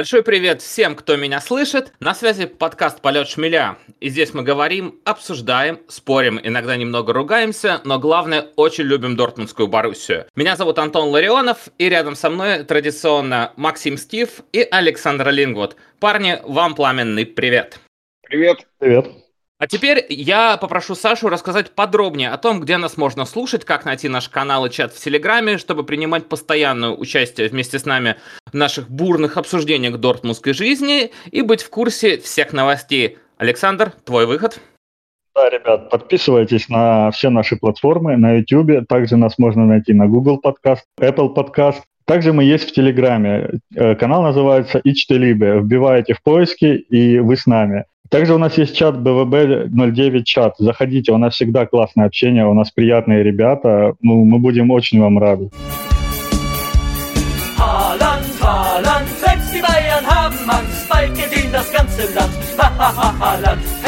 Большой привет всем, кто меня слышит. На связи подкаст «Полет шмеля». И здесь мы говорим, обсуждаем, спорим, иногда немного ругаемся, но главное, очень любим Дортмундскую Боруссию. Меня зовут Антон Ларионов, и рядом со мной традиционно Максим Стив и Александр Лингвуд. Парни, вам пламенный привет. Привет. Привет. А теперь я попрошу Сашу рассказать подробнее о том, где нас можно слушать, как найти наш канал и чат в Телеграме, чтобы принимать постоянное участие вместе с нами в наших бурных обсуждениях дортмундской жизни и быть в курсе всех новостей. Александр, твой выход. Да, ребят, подписывайтесь на все наши платформы, на YouTube, также нас можно найти на Google подкаст, Apple подкаст. Также мы есть в Телеграме. Э, канал называется Ичтелибе. Вбиваете в поиски, и вы с нами. Также у нас есть чат БВБ09 чат. Заходите, у нас всегда классное общение, у нас приятные ребята. Ну, мы будем очень вам рады. Holland, Holland!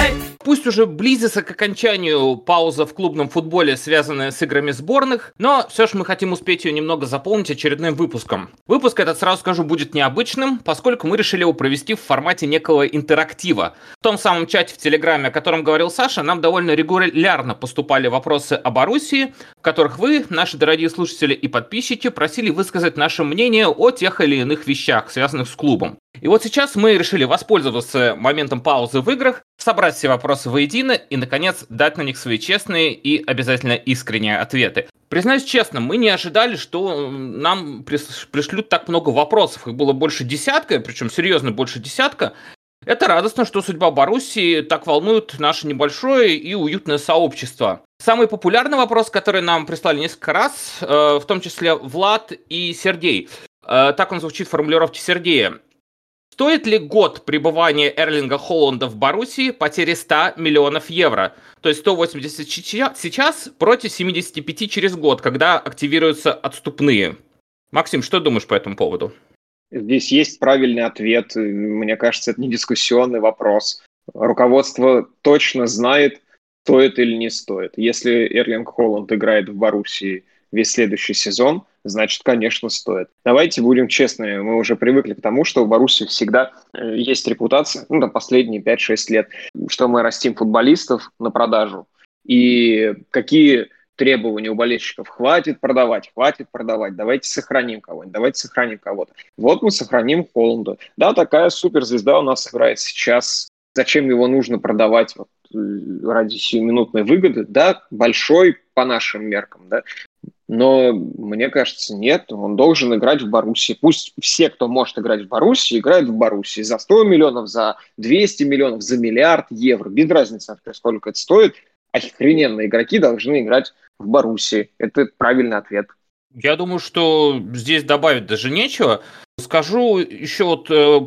Пусть уже близится к окончанию пауза в клубном футболе, связанная с играми сборных, но все же мы хотим успеть ее немного заполнить очередным выпуском. Выпуск этот, сразу скажу, будет необычным, поскольку мы решили его провести в формате некого интерактива. В том самом чате в Телеграме, о котором говорил Саша, нам довольно регулярно поступали вопросы о Боруссии, в которых вы, наши дорогие слушатели и подписчики, просили высказать наше мнение о тех или иных вещах, связанных с клубом. И вот сейчас мы решили воспользоваться моментом паузы в играх, собрать все вопросы воедино и, наконец, дать на них свои честные и обязательно искренние ответы. Признаюсь честно, мы не ожидали, что нам пришлют так много вопросов. Их было больше десятка, причем серьезно больше десятка. Это радостно, что судьба Боруссии так волнует наше небольшое и уютное сообщество. Самый популярный вопрос, который нам прислали несколько раз, э, в том числе Влад и Сергей. Э, так он звучит в формулировке Сергея. Стоит ли год пребывания Эрлинга Холланда в Боруссии потери 100 миллионов евро? То есть 180 сейчас против 75 через год, когда активируются отступные. Максим, что думаешь по этому поводу? Здесь есть правильный ответ. Мне кажется, это не дискуссионный вопрос. Руководство точно знает, стоит или не стоит. Если Эрлинг Холланд играет в Боруссии весь следующий сезон, значит, конечно, стоит. Давайте будем честными, мы уже привыкли к тому, что в Боруссии всегда э, есть репутация, ну, на последние 5-6 лет, что мы растим футболистов на продажу. И какие требования у болельщиков. Хватит продавать, хватит продавать, давайте сохраним кого-нибудь, давайте сохраним кого-то. Вот мы сохраним Холланда. Да, такая суперзвезда у нас играет сейчас. Зачем его нужно продавать вот, э, ради сиюминутной выгоды? Да, большой по нашим меркам, да, но мне кажется, нет, он должен играть в Боруссии. Пусть все, кто может играть в Боруссии, играют в Боруссии за 100 миллионов, за 200 миллионов, за миллиард евро. Без разницы, сколько это стоит. Охрененные игроки должны играть в Боруссии. Это правильный ответ. Я думаю, что здесь добавить даже нечего. Скажу еще вот э,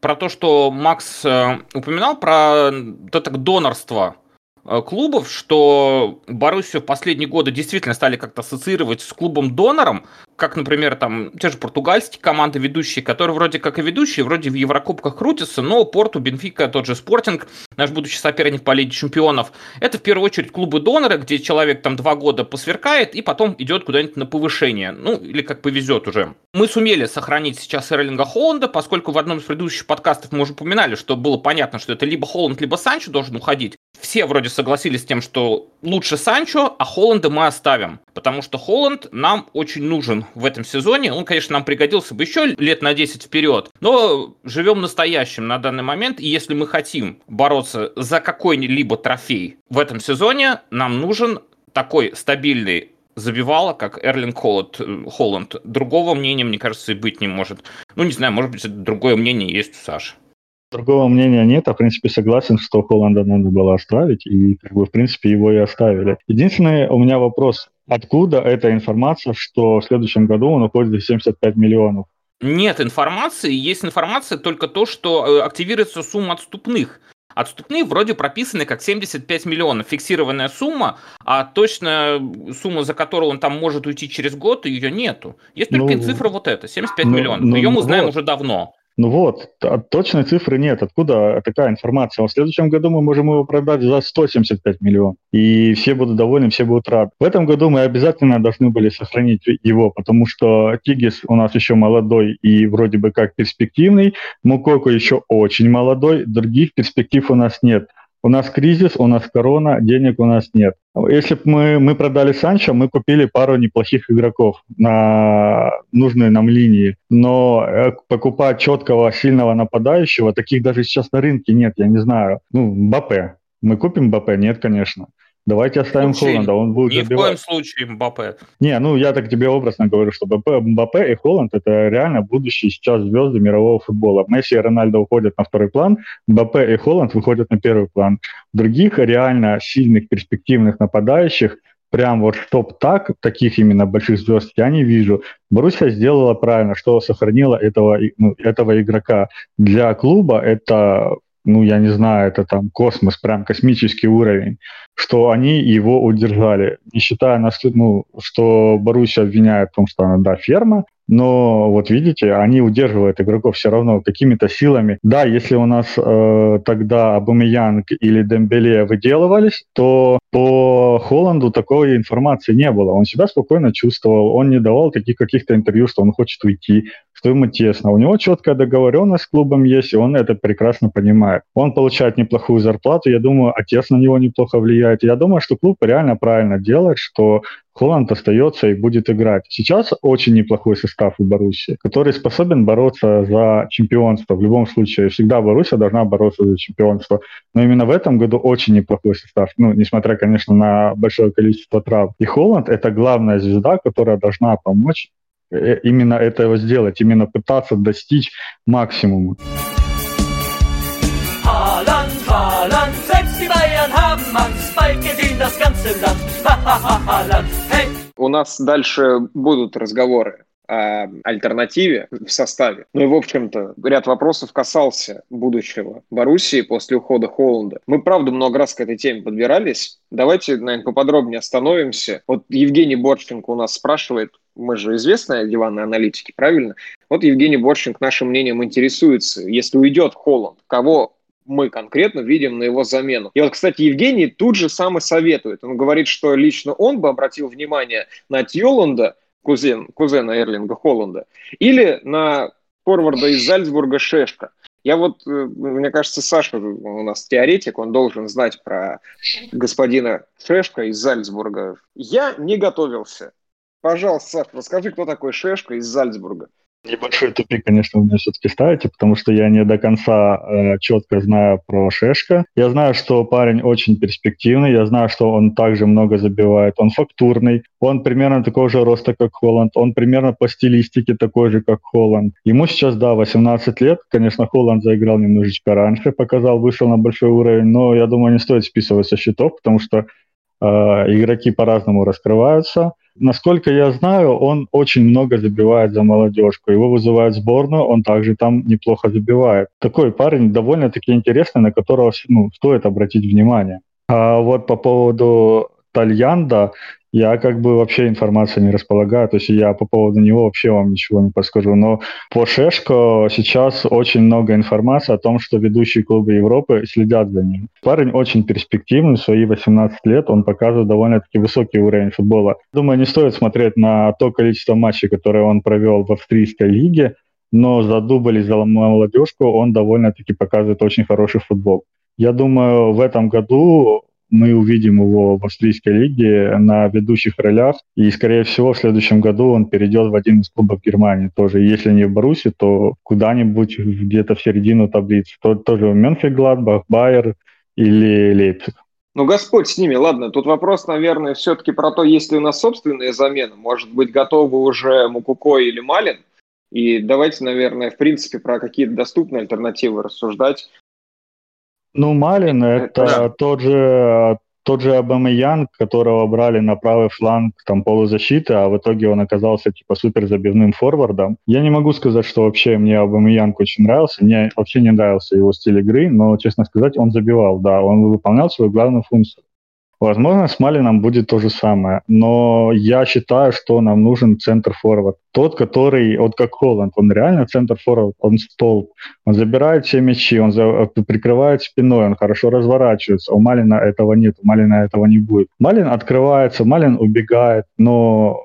про то, что Макс э, упоминал, про это донорство клубов, что Боруссию в последние годы действительно стали как-то ассоциировать с клубом-донором, как, например, там те же португальские команды ведущие, которые вроде как и ведущие, вроде в Еврокубках крутятся, но Порту, Бенфика, тот же Спортинг, наш будущий соперник по Лиге Чемпионов, это в первую очередь клубы-доноры, где человек там два года посверкает и потом идет куда-нибудь на повышение, ну или как повезет уже. Мы сумели сохранить сейчас Эрлинга Холланда, поскольку в одном из предыдущих подкастов мы уже упоминали, что было понятно, что это либо Холланд, либо Санчо должен уходить. Все вроде согласились с тем, что лучше Санчо, а Холланда мы оставим, потому что Холланд нам очень нужен в этом сезоне. Он, конечно, нам пригодился бы еще лет на 10 вперед, но живем настоящим на данный момент, и если мы хотим бороться за какой-либо трофей в этом сезоне, нам нужен такой стабильный забивала, как Эрлинг Холланд, Холланд. Другого мнения, мне кажется, и быть не может. Ну, не знаю, может быть, другое мнение есть у Саши. Другого мнения нет, а в принципе согласен, что Холланда надо было оставить, и как бы в принципе его и оставили. Единственный у меня вопрос, откуда эта информация, что в следующем году он уходит за 75 миллионов? Нет информации, есть информация только то, что э, активируется сумма отступных. Отступные вроде прописаны как 75 миллионов, фиксированная сумма, а точно сумма, за которую он там может уйти через год, ее нету. Есть только ну, цифра вот эта, 75 ну, миллионов. Ну, ее мы знаем вот. уже давно. Ну вот, точной цифры нет. Откуда такая информация? В следующем году мы можем его продать за 175 миллионов. И все будут довольны, все будут рады. В этом году мы обязательно должны были сохранить его, потому что Тигис у нас еще молодой и вроде бы как перспективный. Мукоко еще очень молодой. Других перспектив у нас нет. У нас кризис, у нас корона, денег у нас нет. Если бы мы, мы продали Санчо, мы купили пару неплохих игроков на нужные нам линии. Но э, покупать четкого, сильного нападающего, таких даже сейчас на рынке нет, я не знаю. Ну, Бапе. Мы купим Бапе? Нет, конечно. Давайте оставим Вообще, Холланда, он будет Ни забивать. в коем случае Мбаппе. Не, ну я так тебе образно говорю, что Мбаппе, Мбаппе и Холланд это реально будущие сейчас звезды мирового футбола. Месси и Рональдо уходят на второй план, Мбаппе и Холланд выходят на первый план. Других реально сильных, перспективных нападающих прям вот чтоб так, таких именно больших звезд я не вижу. Боруссия сделала правильно, что сохранила этого, ну, этого игрока. Для клуба это ну, я не знаю, это там космос, прям космический уровень, что они его удержали. Не считая, ну, что Боруссия обвиняет в том, что она, да, ферма, но вот видите, они удерживают игроков все равно какими-то силами. Да, если у нас э, тогда Абумиянг или Дембеле выделывались, то по Холланду такой информации не было. Он себя спокойно чувствовал, он не давал таких каких-то интервью, что он хочет уйти, что ему тесно. У него четкая договоренность с клубом есть, и он это прекрасно понимает. Он получает неплохую зарплату, я думаю, отец на него неплохо влияет. Я думаю, что клуб реально правильно делает, что Холланд остается и будет играть. Сейчас очень неплохой состав у Боруссии, который способен бороться за чемпионство. В любом случае, всегда Боруссия должна бороться за чемпионство. Но именно в этом году очень неплохой состав. Ну, несмотря, конечно, на большое количество трав. И Холланд — это главная звезда, которая должна помочь именно этого сделать, именно пытаться достичь максимума. Haaland, Haaland, selbst die Bayern haben Angst, bald gesehen das ganze Land. Haaland, hey! У нас дальше будут разговоры о альтернативе в составе. Ну и, в общем-то, ряд вопросов касался будущего Боруссии после ухода Холланда. Мы, правда, много раз к этой теме подбирались. Давайте, наверное, поподробнее остановимся. Вот Евгений Борченко у нас спрашивает, мы же известные диванные аналитики, правильно? Вот Евгений Борченко нашим мнением интересуется. Если уйдет Холланд, кого мы конкретно видим на его замену. И вот, кстати, Евгений тут же сам и советует. Он говорит, что лично он бы обратил внимание на Тьоланда, кузен, кузена Эрлинга Холланда, или на форварда из Зальцбурга Шешка. Я вот, э, мне кажется, Саша у нас теоретик, он должен знать про господина Шешка из Зальцбурга. Я не готовился. Пожалуйста, Саша, расскажи, кто такой Шешка из Зальцбурга. Небольшой тупик, конечно, вы меня все-таки ставите, потому что я не до конца э, четко знаю про Шешка. Я знаю, что парень очень перспективный, я знаю, что он также много забивает, он фактурный, он примерно такого же роста, как Холланд, он примерно по стилистике такой же, как Холланд. Ему сейчас, да, 18 лет, конечно, Холланд заиграл немножечко раньше, показал, вышел на большой уровень, но я думаю, не стоит списывать со счетов, потому что э, игроки по-разному раскрываются – Насколько я знаю, он очень много забивает за молодежку. Его вызывают в сборную, он также там неплохо забивает. Такой парень довольно-таки интересный, на которого ну, стоит обратить внимание. А вот по поводу Тальянда, я как бы вообще информацией не располагаю, то есть я по поводу него вообще вам ничего не подскажу. Но по Шешко сейчас очень много информации о том, что ведущие клубы Европы следят за ним. Парень очень перспективный, свои 18 лет он показывает довольно-таки высокий уровень футбола. Думаю, не стоит смотреть на то количество матчей, которые он провел в австрийской лиге, но за дубль и за молодежку он довольно-таки показывает очень хороший футбол. Я думаю, в этом году мы увидим его в австрийской лиге на ведущих ролях. И, скорее всего, в следующем году он перейдет в один из клубов Германии тоже. Если не в Баруси, то куда-нибудь где-то в середину таблицы. То, тоже в Мюнхен-Гладбах, Байер или Лейпциг. Ну, Господь с ними. Ладно, тут вопрос, наверное, все-таки про то, есть ли у нас собственные замены. Может быть, готовы уже Мукуко или Малин? И давайте, наверное, в принципе, про какие-то доступные альтернативы рассуждать. Ну, Малин это да. тот же тот же Абамаян, которого брали на правый фланг там полузащиты, а в итоге он оказался типа супер забивным форвардом. Я не могу сказать, что вообще мне Абамаянг очень нравился, мне вообще не нравился его стиль игры, но, честно сказать, он забивал, да, он выполнял свою главную функцию. Возможно, с Малином будет то же самое, но я считаю, что нам нужен центр-форвард. Тот, который, вот как Холланд, он реально центр-форвард, он столб, он забирает все мячи, он за, прикрывает спиной, он хорошо разворачивается. У Малина этого нет, у Малина этого не будет. Малин открывается, Малин убегает, но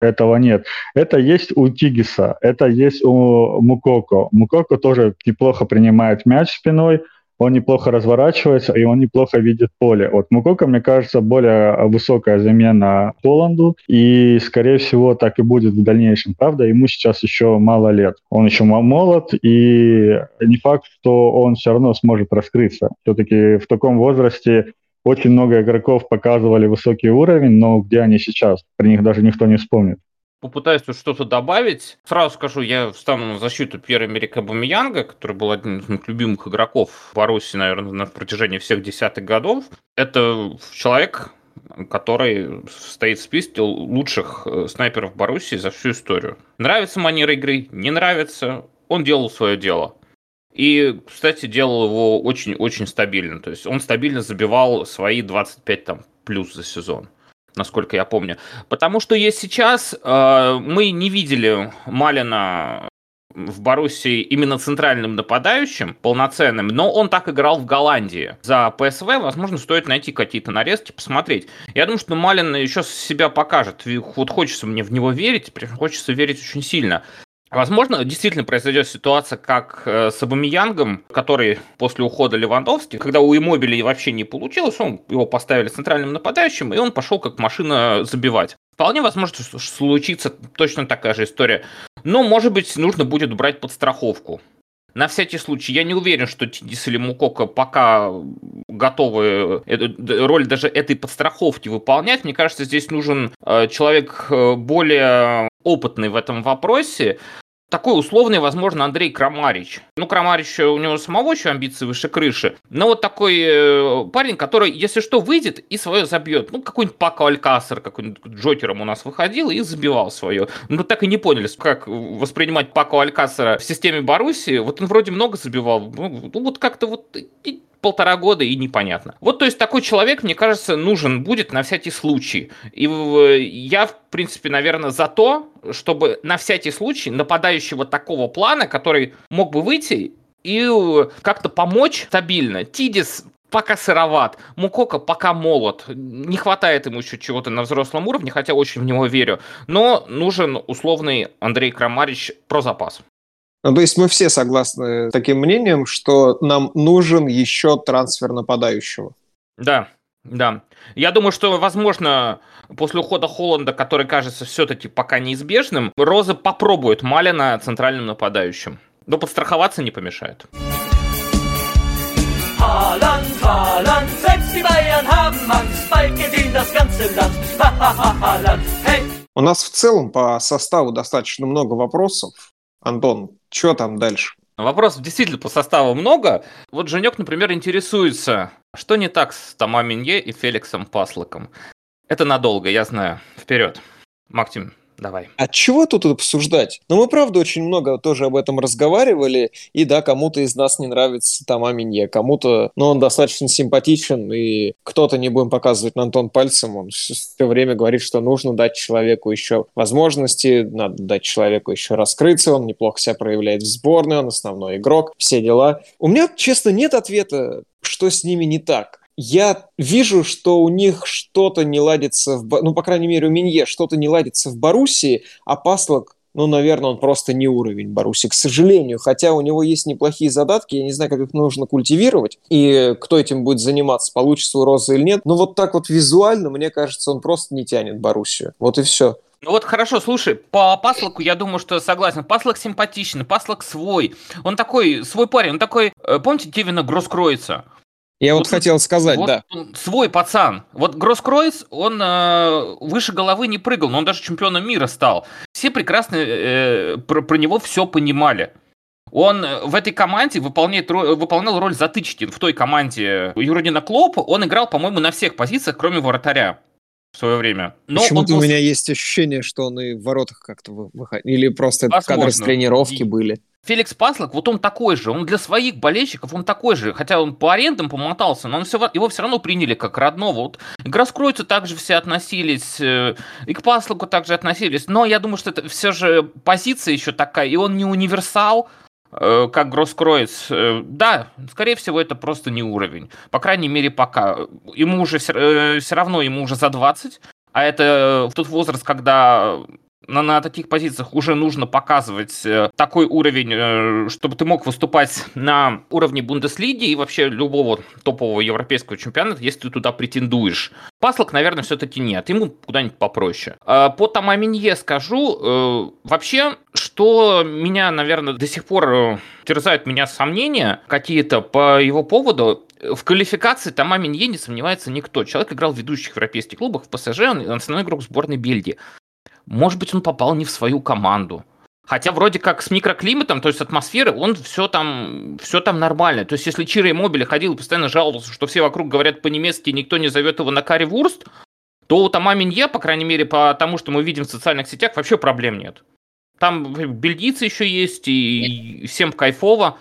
этого нет. Это есть у Тигиса, это есть у Мукоко. Мукоко тоже неплохо принимает мяч спиной, он неплохо разворачивается, и он неплохо видит поле. Вот Мукока, мне кажется, более высокая замена Холланду, и, скорее всего, так и будет в дальнейшем. Правда, ему сейчас еще мало лет. Он еще молод, и не факт, что он все равно сможет раскрыться. Все-таки в таком возрасте очень много игроков показывали высокий уровень, но где они сейчас? Про них даже никто не вспомнит попытаюсь тут что-то добавить. Сразу скажу, я встану на защиту Пьера-Эмерика Бамиянга, который был один из моих любимых игроков в Баруси, наверное, на протяжении всех десятых годов. Это человек, который стоит в списке лучших э, снайперов Баруси за всю историю. Нравится манера игры, не нравится, он делал свое дело. И, кстати, делал его очень-очень стабильно. То есть он стабильно забивал свои 25 там, плюс за сезон насколько я помню. Потому что есть сейчас, э, мы не видели Малина в Боруссии именно центральным нападающим, полноценным, но он так играл в Голландии. За ПСВ, возможно, стоит найти какие-то нарезки, посмотреть. Я думаю, что Малин еще себя покажет. Вот хочется мне в него верить, хочется верить очень сильно. Возможно, действительно произойдет ситуация, как э, с Абамиянгом, который после ухода Левандовски, когда у Иммобили вообще не получилось, он его поставили центральным нападающим, и он пошел как машина забивать. Вполне возможно, что случится точно такая же история. Но, может быть, нужно будет брать подстраховку. На всякий случай, я не уверен, что Тидис или Мукока пока готовы эту, роль даже этой подстраховки выполнять. Мне кажется, здесь нужен э, человек э, более опытный в этом вопросе, такой условный, возможно, Андрей Крамарич. Ну, Крамарич, у него самого еще амбиции выше крыши. Но вот такой э, парень, который, если что, выйдет и свое забьет. Ну, какой-нибудь Пако Алькасер, какой-нибудь Джокером у нас выходил и забивал свое. Ну, так и не поняли, как воспринимать Пако Алькасера в системе Баруси. Вот он вроде много забивал. Ну, ну вот как-то вот полтора года и непонятно. Вот, то есть, такой человек, мне кажется, нужен будет на всякий случай. И я, в принципе, наверное, за то, чтобы на всякий случай нападающего такого плана, который мог бы выйти и как-то помочь стабильно. Тидис пока сыроват, Мукока пока молод, не хватает ему еще чего-то на взрослом уровне, хотя очень в него верю, но нужен условный Андрей Крамарич про запас. Ну, то есть мы все согласны с таким мнением, что нам нужен еще трансфер нападающего. Да, да. Я думаю, что, возможно, после ухода Холланда, который кажется все-таки пока неизбежным, Роза попробует Малина центральным нападающим. Но подстраховаться не помешает. Haaland, Haaland, selbst die Bayern haben Angst, bald gewinnt das ganze Land. Haaland, hey! У нас в целом по составу достаточно много вопросов. Антон, что там дальше? Вопросов действительно по составу много. Вот Женек, например, интересуется, что не так с Тома Минье и Феликсом Паслоком. Это надолго, я знаю. Вперед. Максим, Давай. А чего тут обсуждать? Ну, мы, правда, очень много тоже об этом разговаривали, и да, кому-то из нас не нравится Тома Минье, кому-то, ну, он достаточно симпатичен, и кто-то, не будем показывать на Антон пальцем, он все время говорит, что нужно дать человеку еще возможности, надо дать человеку еще раскрыться, он неплохо себя проявляет в сборной, он основной игрок, все дела. У меня, честно, нет ответа, что с ними не так я вижу, что у них что-то не ладится, в, ну, по крайней мере, у Минье что-то не ладится в Боруссии, а Паслок, ну, наверное, он просто не уровень Боруссии, к сожалению. Хотя у него есть неплохие задатки, я не знаю, как их нужно культивировать, и кто этим будет заниматься, получится у Розы или нет. Но вот так вот визуально, мне кажется, он просто не тянет Боруссию. Вот и все. Ну вот хорошо, слушай, по Паслоку я думаю, что согласен. Паслок симпатичный, Паслок свой. Он такой, свой парень, он такой, э, помните Кевина Гроскройца? Я вот, вот хотел сказать, вот да. Свой пацан. Вот Гроскройц, он э, выше головы не прыгал, но он даже чемпионом мира стал. Все прекрасно э, про, про него все понимали. Он в этой команде выполняет, выполнял роль затычки. В той команде Юродина Клопа он играл, по-моему, на всех позициях, кроме вратаря в свое время. Но Почему-то был... у меня есть ощущение, что он и в воротах как-то выходил. Или просто Возможно. кадры с тренировки и... были. Феликс Паслок, вот он такой же, он для своих болельщиков, он такой же, хотя он по арендам помотался, но он все, его все равно приняли как родного. Вот к Гроскройцу также все относились, э, и к Паслоку также относились, но я думаю, что это все же позиция еще такая, и он не универсал, э, как Гроскроиц. Э, да, скорее всего, это просто не уровень. По крайней мере, пока. Ему уже все равно, ему уже за 20, а это в тот возраст, когда на, на таких позициях уже нужно показывать э, такой уровень, э, чтобы ты мог выступать на уровне Бундеслиги и вообще любого топового европейского чемпионата, если ты туда претендуешь. Паслок, наверное, все-таки нет. Ему куда-нибудь попроще. Э, по Тамаминье скажу, вообще, что меня, наверное, до сих пор терзают меня сомнения какие-то по его поводу, в квалификации Тома Минье не сомневается никто. Человек играл в ведущих европейских клубах, в ПСЖ, он основной игрок сборной Бельгии. Может быть, он попал не в свою команду. Хотя вроде как с микроклиматом, то есть атмосферы, он все там, все там нормально. То есть если Чиро Мобили ходил и постоянно жаловался, что все вокруг говорят по-немецки, никто не зовет его на карри вурст, то у Тома по крайней мере, по тому, что мы видим в социальных сетях, вообще проблем нет. Там бельгийцы еще есть, и всем кайфово.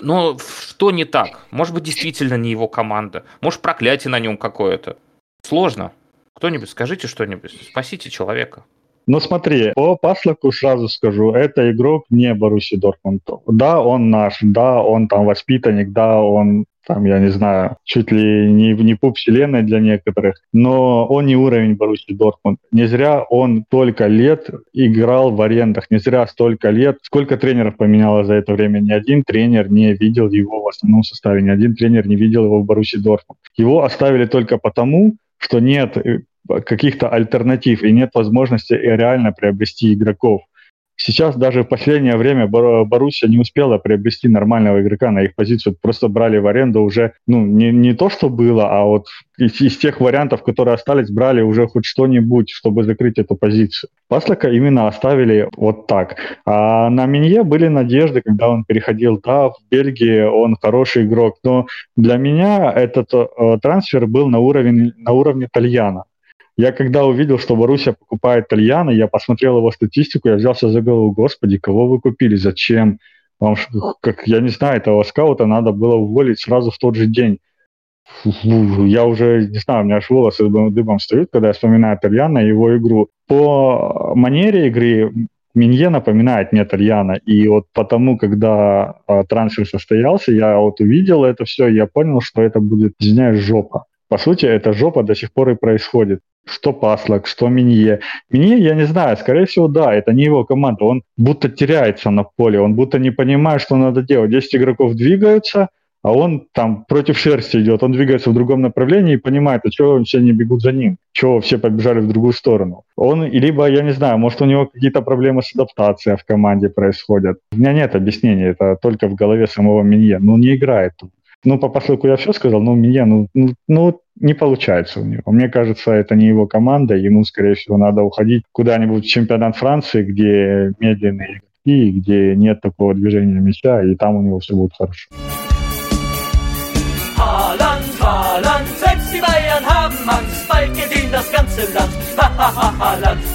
Но что не так? Может быть, действительно не его команда. Может, проклятие на нем какое-то. Сложно. Кто-нибудь скажите что-нибудь. Спасите человека. Ну смотри, по Паслаку сразу скажу, это игрок не Боруссии Дортмунд. Да, он наш, да, он там воспитанник, да, он там, я не знаю, чуть ли не, не пуп вселенной для некоторых, но он не уровень Боруссии Дортмунд. Не зря он только лет играл в арендах, не зря столько лет. Сколько тренеров поменяло за это время? Ни один тренер не видел его в основном составе, ни один тренер не видел его в Боруссии Дортмунд. Его оставили только потому, что нет каких-то альтернатив и нет возможности реально приобрести игроков. Сейчас даже в последнее время Боруссия не успела приобрести нормального игрока на их позицию. Просто брали в аренду уже, ну, не, не то, что было, а вот из, из тех вариантов, которые остались, брали уже хоть что-нибудь, чтобы закрыть эту позицию. Паслака именно оставили вот так. А на Минье были надежды, когда он переходил, да, в Бельгии он хороший игрок, но для меня этот э, трансфер был на уровне, на уровне Тальяна. Я когда увидел, что Боруссия покупает Тальяна, я посмотрел его статистику, я взялся за голову, господи, кого вы купили, зачем? Вам, как, я не знаю, этого скаута надо было уволить сразу в тот же день. Я уже, не знаю, у меня аж волосы дыбом встают, когда я вспоминаю Тальяна и его игру. По манере игры Минье напоминает мне Тальяна, и вот потому, когда э, трансфер состоялся, я вот увидел это все, и я понял, что это будет, извиняюсь, жопа. По сути, эта жопа до сих пор и происходит что Паслак, что Минье. Минье, я не знаю, скорее всего, да, это не его команда. Он будто теряется на поле, он будто не понимает, что надо делать. 10 игроков двигаются, а он там против шерсти идет, он двигается в другом направлении и понимает, а чего все не бегут за ним, чего все побежали в другую сторону. Он, либо, я не знаю, может у него какие-то проблемы с адаптацией в команде происходят. У меня нет объяснений, это только в голове самого Минье. Ну, не играет ну, по посылку я все сказал, но у меня, ну, ну, ну, не получается у него. Мне кажется, это не его команда, ему, скорее всего, надо уходить куда-нибудь в чемпионат Франции, где медленные игроки, где нет такого движения мяча, и там у него все будет хорошо. Haaland, Haaland, selbst die Bayern haben Angst, bald geht das ganze Land. Ha, ha, ha, Haaland!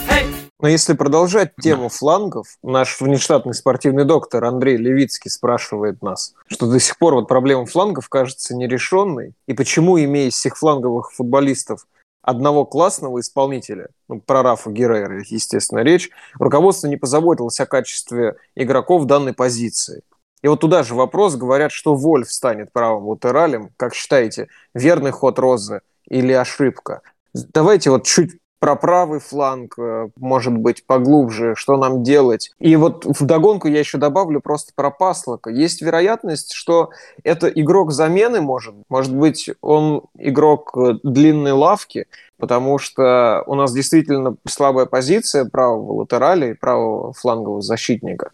Но если продолжать тему флангов, наш внештатный спортивный доктор Андрей Левицкий спрашивает нас, что до сих пор вот проблема флангов кажется нерешенной, и почему, имея всех фланговых футболистов одного классного исполнителя, ну, про Рафа Геррера, естественно, речь, руководство не позаботилось о качестве игроков данной позиции. И вот туда же вопрос, говорят, что Вольф станет правым латералем. Как считаете, верный ход Розы или ошибка? Давайте вот чуть про правый фланг, э, может быть, поглубже, что нам делать. И вот в догонку я еще добавлю просто про Паслока. Есть вероятность, что это игрок замены может. Может быть, он игрок э, длинной лавки, потому что у нас действительно слабая позиция правого латераля и правого флангового защитника.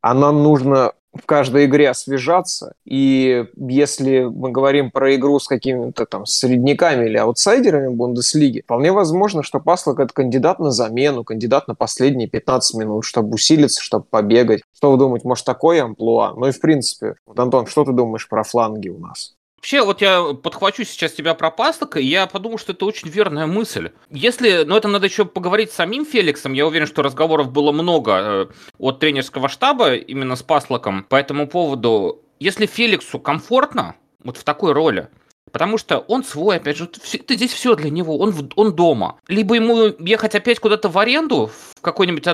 А нам нужно в каждой игре освежаться. И если мы говорим про игру с какими-то там средняками или аутсайдерами Бундеслиги, вполне возможно, что Паслок это кандидат на замену, кандидат на последние 15 минут, чтобы усилиться, чтобы побегать. Что вы думаете, может такое амплуа? Ну и в принципе, вот, Антон, что ты думаешь про фланги у нас? Вообще, вот я подхвачу сейчас тебя про Паслока, и я подумал, что это очень верная мысль. Если, ну это надо еще поговорить с самим Феликсом, я уверен, что разговоров было много э, от тренерского штаба именно с Паслоком по этому поводу. Если Феликсу комфортно, вот в такой роли, Потому что он свой, опять же, это здесь все для него, он, он дома. Либо ему ехать опять куда-то в аренду, в какой-нибудь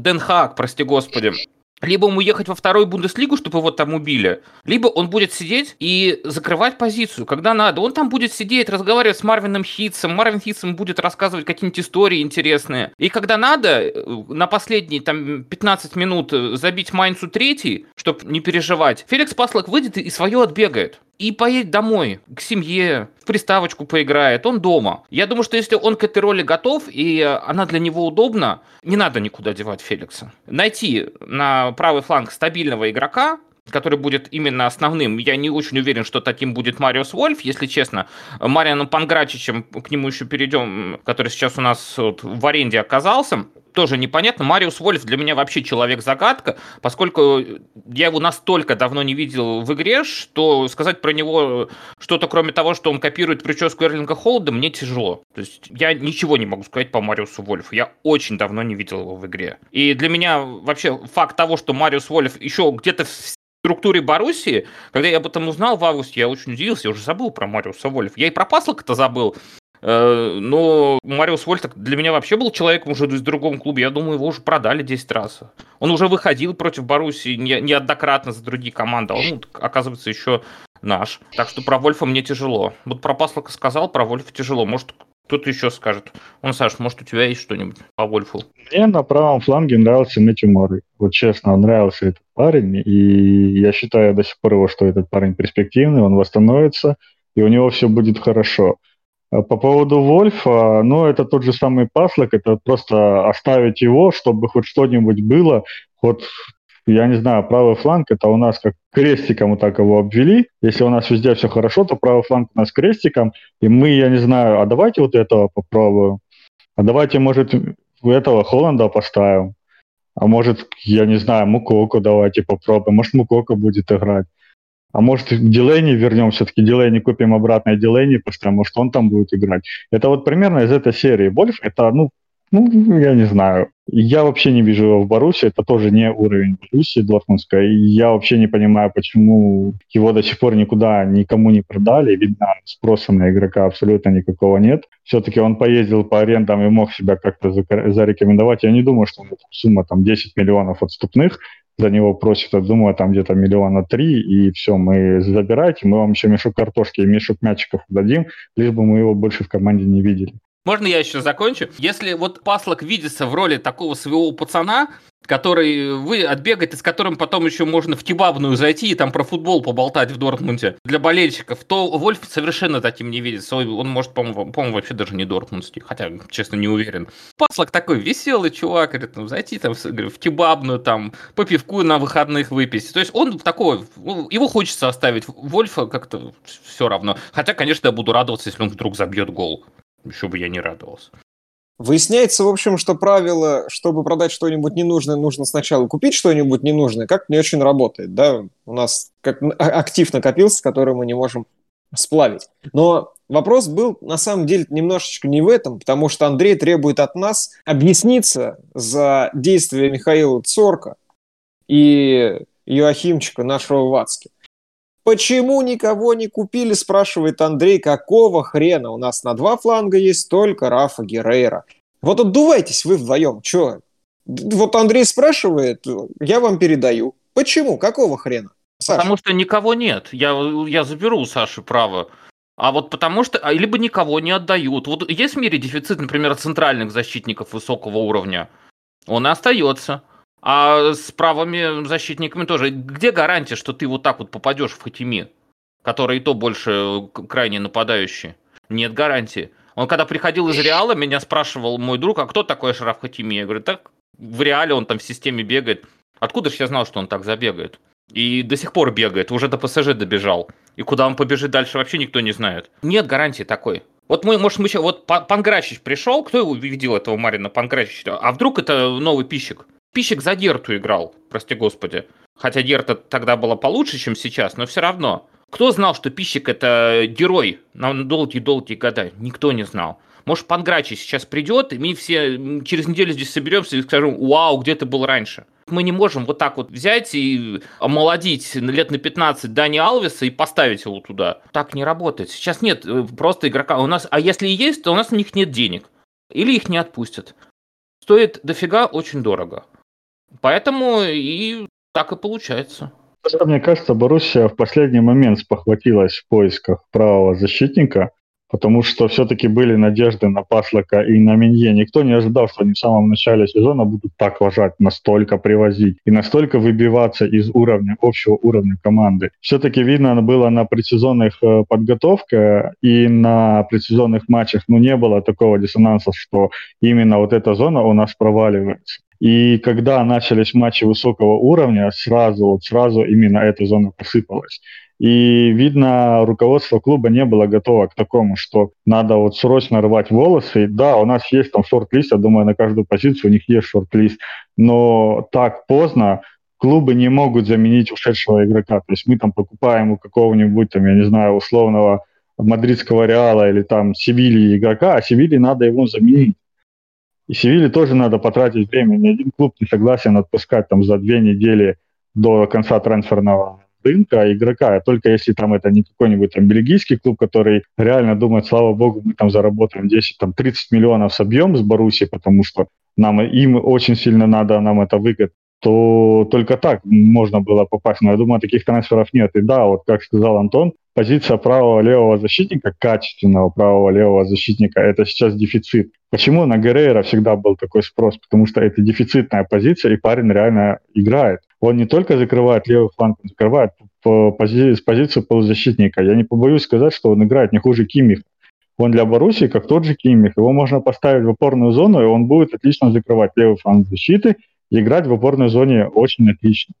Денхак, прости господи, либо ему ехать во вторую Бундеслигу, чтобы его там убили, либо он будет сидеть и закрывать позицию, когда надо. Он там будет сидеть, разговаривать с Марвином Хитсом, Марвин Хитсом будет рассказывать какие-нибудь истории интересные. И когда надо, э, на последние там 15 минут э, забить Майнцу третий, чтобы не переживать, Феликс Паслок выйдет и свое отбегает и поедет домой, к семье, в приставочку поиграет, он дома. Я думаю, что если он к этой роли готов, и она для него удобна, не надо никуда девать Феликса. Найти на правый фланг стабильного игрока, который будет именно основным. Я не очень уверен, что таким будет Мариус Вольф, если честно. Марианом Панграчичем, к нему еще перейдем, который сейчас у нас вот в аренде оказался, тоже непонятно. Мариус Вольф для меня вообще человек-загадка, поскольку я его настолько давно не видел в игре, что сказать про него что-то, кроме того, что он копирует прическу Эрлинга Холода, мне тяжело. То есть я ничего не могу сказать по Мариусу Вольфу. Я очень давно не видел его в игре. И для меня вообще факт того, что Мариус Вольф еще где-то в структуре Боруссии, когда я об этом узнал в августе, я очень удивился, я уже забыл про Мариуса Вольф. Я и про Паслока-то забыл, Э, но Мариус Вольт для меня вообще был человеком уже из другом клубе. Я думаю, его уже продали 10 раз. Он уже выходил против Боруссии неоднократно за другие команды. А он, оказывается, еще наш. Так что про Вольфа мне тяжело. Вот про Паслока сказал, про Вольфа тяжело. Может, кто-то еще скажет. Он, Саш, может, у тебя есть что-нибудь по Вольфу? Мне на правом фланге нравился Мэтью Моррей. Вот честно, нравился этот парень. И я считаю до сих пор его, что этот парень перспективный, он восстановится, и у него все будет хорошо. А по поводу Вольфа, ну, это тот же самый паслок, это просто оставить его, чтобы хоть что-нибудь было, вот я не знаю, правый фланг, это у нас как крестиком вот так его обвели. Если у нас везде все хорошо, то правый фланг у нас крестиком, и мы, я не знаю, а давайте вот этого попробуем, а давайте, может, этого Холланда поставим, а может, я не знаю, Мукоку давайте попробуем, может, Мукока будет играть. А может, Дилейни вернем все-таки, Дилейни купим обратно, и Дилейни поставим, может, он там будет играть. Это вот примерно из этой серии. Больше это, ну, ну, я не знаю. Я вообще не вижу его в Баруси. Это тоже не уровень Боруссии Дортмундской. Я вообще не понимаю, почему его до сих пор никуда никому не продали. Видно, спроса на игрока абсолютно никакого нет. Все-таки он поездил по арендам и мог себя как-то зарекомендовать. Я не думаю, что сумма там 10 миллионов отступных за него просят, я думаю, там где-то миллиона три, и все, мы забирайте, мы вам еще мешок картошки и мешок мячиков дадим, лишь бы мы его больше в команде не видели. Можно я еще закончу? Если вот Паслок видится в роли такого своего пацана, который вы отбегает, и с которым потом еще можно в кебабную зайти и там про футбол поболтать в Дортмунде для болельщиков, то Вольф совершенно таким не видится. Он может, по-моему, по вообще даже не дортмундский, хотя, честно, не уверен. Паслок такой веселый чувак, говорит, ну, зайти там в кебабную, там, по пивку на выходных выпить. То есть он такой, ну, его хочется оставить. Вольфа как-то все равно. Хотя, конечно, я буду радоваться, если он вдруг забьет гол. Еще бы я не радовался. Выясняется, в общем, что правило, чтобы продать что-нибудь ненужное, нужно сначала купить что-нибудь ненужное, как не очень работает, да? У нас как а, актив накопился, который мы не можем сплавить. Но вопрос был, на самом деле, немножечко не в этом, потому что Андрей требует от нас объясниться за действия Михаила Цорка и Юахимчика, нашего Вацки. Почему никого не купили, спрашивает Андрей, какого хрена? У нас на два фланга есть только Рафа Геррейра. Вот отдувайтесь вы вдвоем, чё? Вот Андрей спрашивает, я вам передаю. Почему? Какого хрена? Саша? Потому что никого нет. Я, я заберу у Саши право. А вот потому что а, либо никого не отдают. Вот есть в мире дефицит, например, центральных защитников высокого уровня. Он и остается. А с правыми защитниками тоже. Где гарантия, что ты вот так вот попадешь в Хатими, который и то больше э, крайне нападающий? Нет гарантии. Он когда приходил из Реала, меня спрашивал мой друг, а кто такой Шараф Хатими? Я говорю, так в Реале он там в системе бегает. Откуда же я знал, что он так забегает? И до сих пор бегает, уже до ПСЖ добежал. И куда он побежит дальше, вообще никто не знает. Нет гарантии такой. Вот мы, может, мы еще... Вот Панкращич пришел, кто его видел, этого Марина Панкращича? А вдруг это новый пищик? Пищик за Дерту играл, прости господи. Хотя Дерта тогда была получше, чем сейчас, но все равно. Кто знал, что Пищик это герой на долгие-долгие года? Никто не знал. Может, Панкрачи сейчас придет, и мы все через неделю здесь соберемся и скажем, вау, где ты был раньше? Мы не можем вот так вот взять и омолодить лет на 15 Дани Алвеса и поставить его туда. Так не работает. Сейчас нет э, просто игрока. У нас, а если и есть, то у нас у них нет денег. Или их не отпустят. Стоит дофига очень дорого. Поэтому и так и получается. Мне кажется, Боруссия в последний момент спохватилась в поисках правого защитника, потому что все-таки были надежды на Паслака и на Минье. Никто не ожидал, что они в самом начале сезона будут так ложать, настолько привозить и настолько выбиваться из уровня, общего уровня команды. Все-таки видно было на предсезонных э, подготовках и на предсезонных матчах, ну, не было такого диссонанса, что именно вот эта зона у нас проваливается. И когда начались матчи высокого уровня, сразу, вот сразу именно эта зона посыпалась. И, видно, руководство клуба не было готово к такому, что надо вот срочно рвать волосы. Да, у нас есть там шорт-лист, я думаю, на каждую позицию у них есть шорт-лист, но так поздно клубы не могут заменить ушедшего игрока. То есть мы там покупаем у какого-нибудь, там, я не знаю, условного мадридского Реала или там Севильи игрока, а Севилье надо его заменить. И Севиле тоже надо потратить время. Ни один клуб не согласен отпускать там за две недели до конца трансферного рынка игрока, а только если там это не какой-нибудь там бельгийский клуб, который реально думает, слава богу, мы там заработаем 10, там 30 миллионов собьем с Баруси, потому что нам им очень сильно надо, нам это выгодно то только так можно было попасть. Но я думаю, таких трансферов нет. И да, вот как сказал Антон, позиция правого левого защитника, качественного правого левого защитника, это сейчас дефицит. Почему на Геррера всегда был такой спрос? Потому что это дефицитная позиция, и парень реально играет. Он не только закрывает левый фланг, он закрывает по пози- с позицию полузащитника. Я не побоюсь сказать, что он играет не хуже Кимих. Он для Боруссии как тот же Кимих. Его можно поставить в опорную зону, и он будет отлично закрывать левый фланг защиты играть в опорной зоне очень отлично.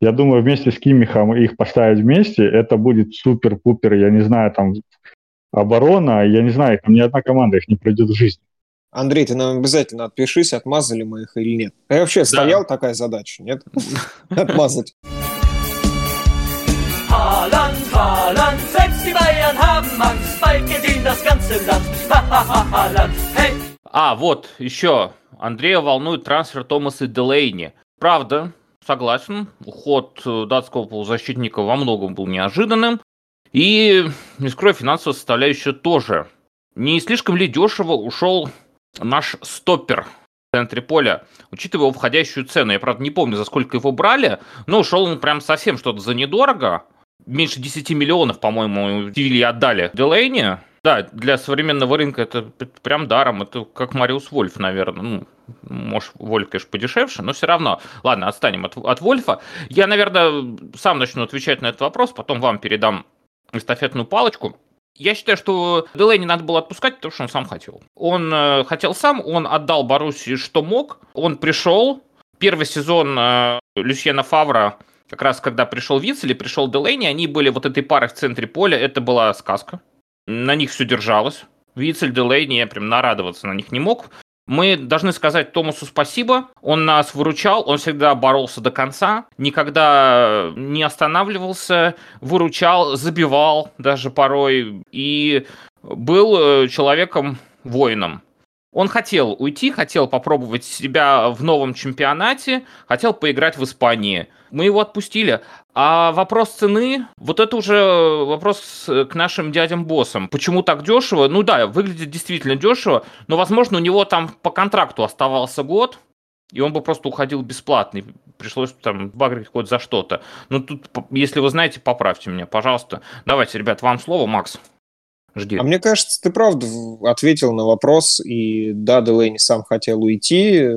Я думаю, вместе с Кимихом их поставить вместе, это будет супер-пупер, я не знаю, там, оборона, я не знаю, там ни одна команда их не пройдет в жизни. Андрей, ты нам обязательно отпишись, отмазали мы их или нет. А вообще да. стоял такая задача, нет? Отмазать. Haaland, Haaland, selbst die Bayern haben Angst, bald geht das ganze Land. Haaland, hey! А, вот, еще Андрея волнует трансфер Томаса Делейни. Правда, согласен, уход э, датского полузащитника во многом был неожиданным. И, не скрою, финансовая составляющая тоже. Не слишком ли дешево ушел наш стоппер в центре поля, учитывая его входящую цену. Я, правда, не помню, за сколько его брали, но ушел он прям совсем что-то за недорого. Меньше 10 миллионов, по-моему, Севильи отдали Делейни. Да, для современного рынка это прям даром. Это как Мариус Вольф, наверное. Ну, может, Вольф, конечно, подешевше, но все равно. Ладно, отстанем от, от Вольфа. Я, наверное, сам начну отвечать на этот вопрос, потом вам передам эстафетную палочку. Я считаю, что Делейни надо было отпускать, потому что он сам хотел. Он э, хотел сам, он отдал Боруссии что мог. Он пришел. Первый сезон э, Люсьена Фавра, как раз когда пришел Виц или пришел Делейни, они были вот этой парой в центре поля. Это была сказка на них все держалось. Вицель, Делейни, я прям нарадоваться на них не мог. Мы должны сказать Томасу спасибо. Он нас выручал, он всегда боролся до конца, никогда не останавливался, выручал, забивал даже порой и был э, человеком-воином. Он хотел уйти, хотел попробовать себя в новом чемпионате, хотел поиграть в Испании. Мы его отпустили. А вопрос цены, вот это уже вопрос к нашим дядям-боссам. Почему так дешево? Ну да, выглядит действительно дешево, но, возможно, у него там по контракту оставался год, и он бы просто уходил бесплатный. Пришлось там багрить хоть за что-то. Ну тут, если вы знаете, поправьте меня, пожалуйста. Давайте, ребят, вам слово, Макс. Жди. А мне кажется, ты правда ответил на вопрос, и да, Делейни сам хотел уйти,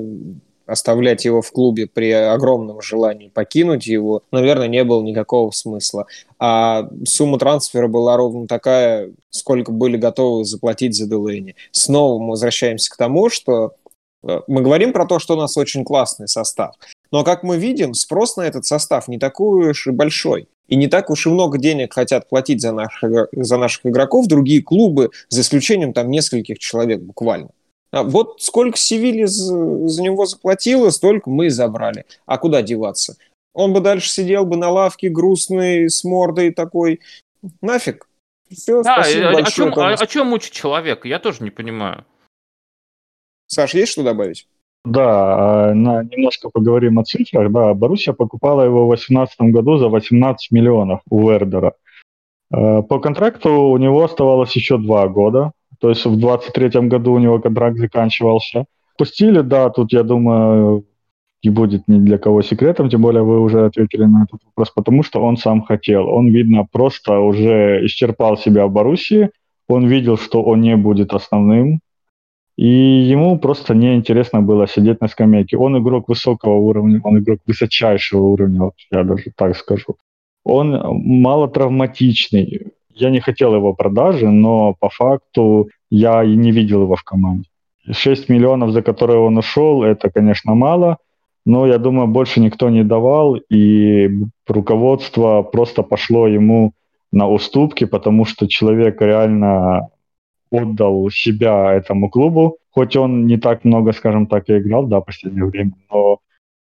оставлять его в клубе при огромном желании покинуть его, наверное, не было никакого смысла. А сумма трансфера была ровно такая, сколько были готовы заплатить за Делейни. Снова мы возвращаемся к тому, что э, мы говорим про то, что у нас очень классный состав. Но, как мы видим, спрос на этот состав не такой уж и большой. И не так уж и много денег хотят платить за наших, за наших игроков другие клубы, за исключением там нескольких человек буквально. А вот сколько Севилья за него заплатила, столько мы и забрали. А куда деваться? Он бы дальше сидел бы на лавке грустный, с мордой такой, нафиг. Все, да, спасибо о, большое, о, чем, о, о чем учит человека? Я тоже не понимаю. Саш, есть что добавить? Да, а, на, немножко поговорим о цифрах. Да, Боруссия покупала его в 2018 году за 18 миллионов у Вердера. А, по контракту у него оставалось еще два года, то есть в 2023 году у него контракт заканчивался. Пустили, да, тут, я думаю, не будет ни для кого секретом, тем более вы уже ответили на этот вопрос, потому что он сам хотел. Он, видно, просто уже исчерпал себя в Боруссии, он видел, что он не будет основным, и ему просто неинтересно было сидеть на скамейке. Он игрок высокого уровня, он игрок высочайшего уровня, я даже так скажу. Он мало травматичный. Я не хотел его продажи, но по факту я и не видел его в команде. 6 миллионов, за которые он ушел, это, конечно, мало, но я думаю, больше никто не давал, и руководство просто пошло ему на уступки, потому что человек реально отдал себя этому клубу, хоть он не так много, скажем так, и играл, да, в последнее время, но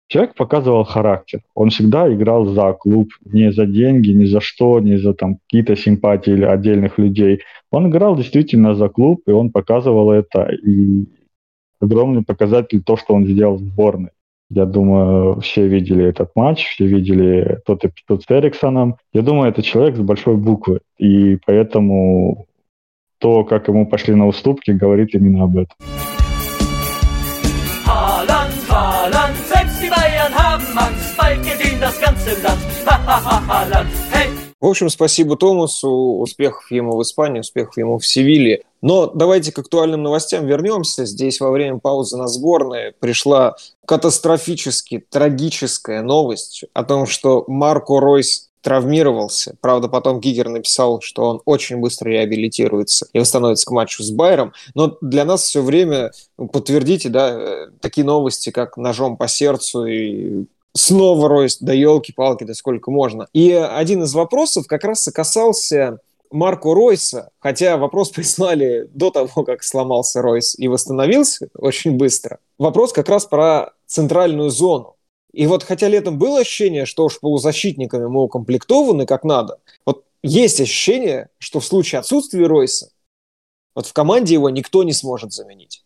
человек показывал характер. Он всегда играл за клуб, не за деньги, ни за что, не за там какие-то симпатии или отдельных людей. Он играл действительно за клуб, и он показывал это. И огромный показатель то, что он сделал в сборной. Я думаю, все видели этот матч, все видели тот эпизод с Эриксоном. Я думаю, это человек с большой буквы. И поэтому то, как ему пошли на уступки, говорит именно об этом. В общем, спасибо Томасу, успехов ему в Испании, успехов ему в Севиле. Но давайте к актуальным новостям вернемся. Здесь во время паузы на сборной пришла катастрофически трагическая новость о том, что Марко Ройс травмировался. Правда, потом Гигер написал, что он очень быстро реабилитируется и восстановится к матчу с Байером. Но для нас все время, ну, подтвердите, да, э, такие новости, как ножом по сердцу и снова Ройс, да елки-палки, да сколько можно. И один из вопросов как раз и касался Марку Ройса, хотя вопрос прислали до того, как сломался Ройс и восстановился очень быстро. Вопрос как раз про центральную зону. И вот хотя летом было ощущение, что уж полузащитниками мы укомплектованы как надо, вот есть ощущение, что в случае отсутствия Ройса, вот в команде его никто не сможет заменить.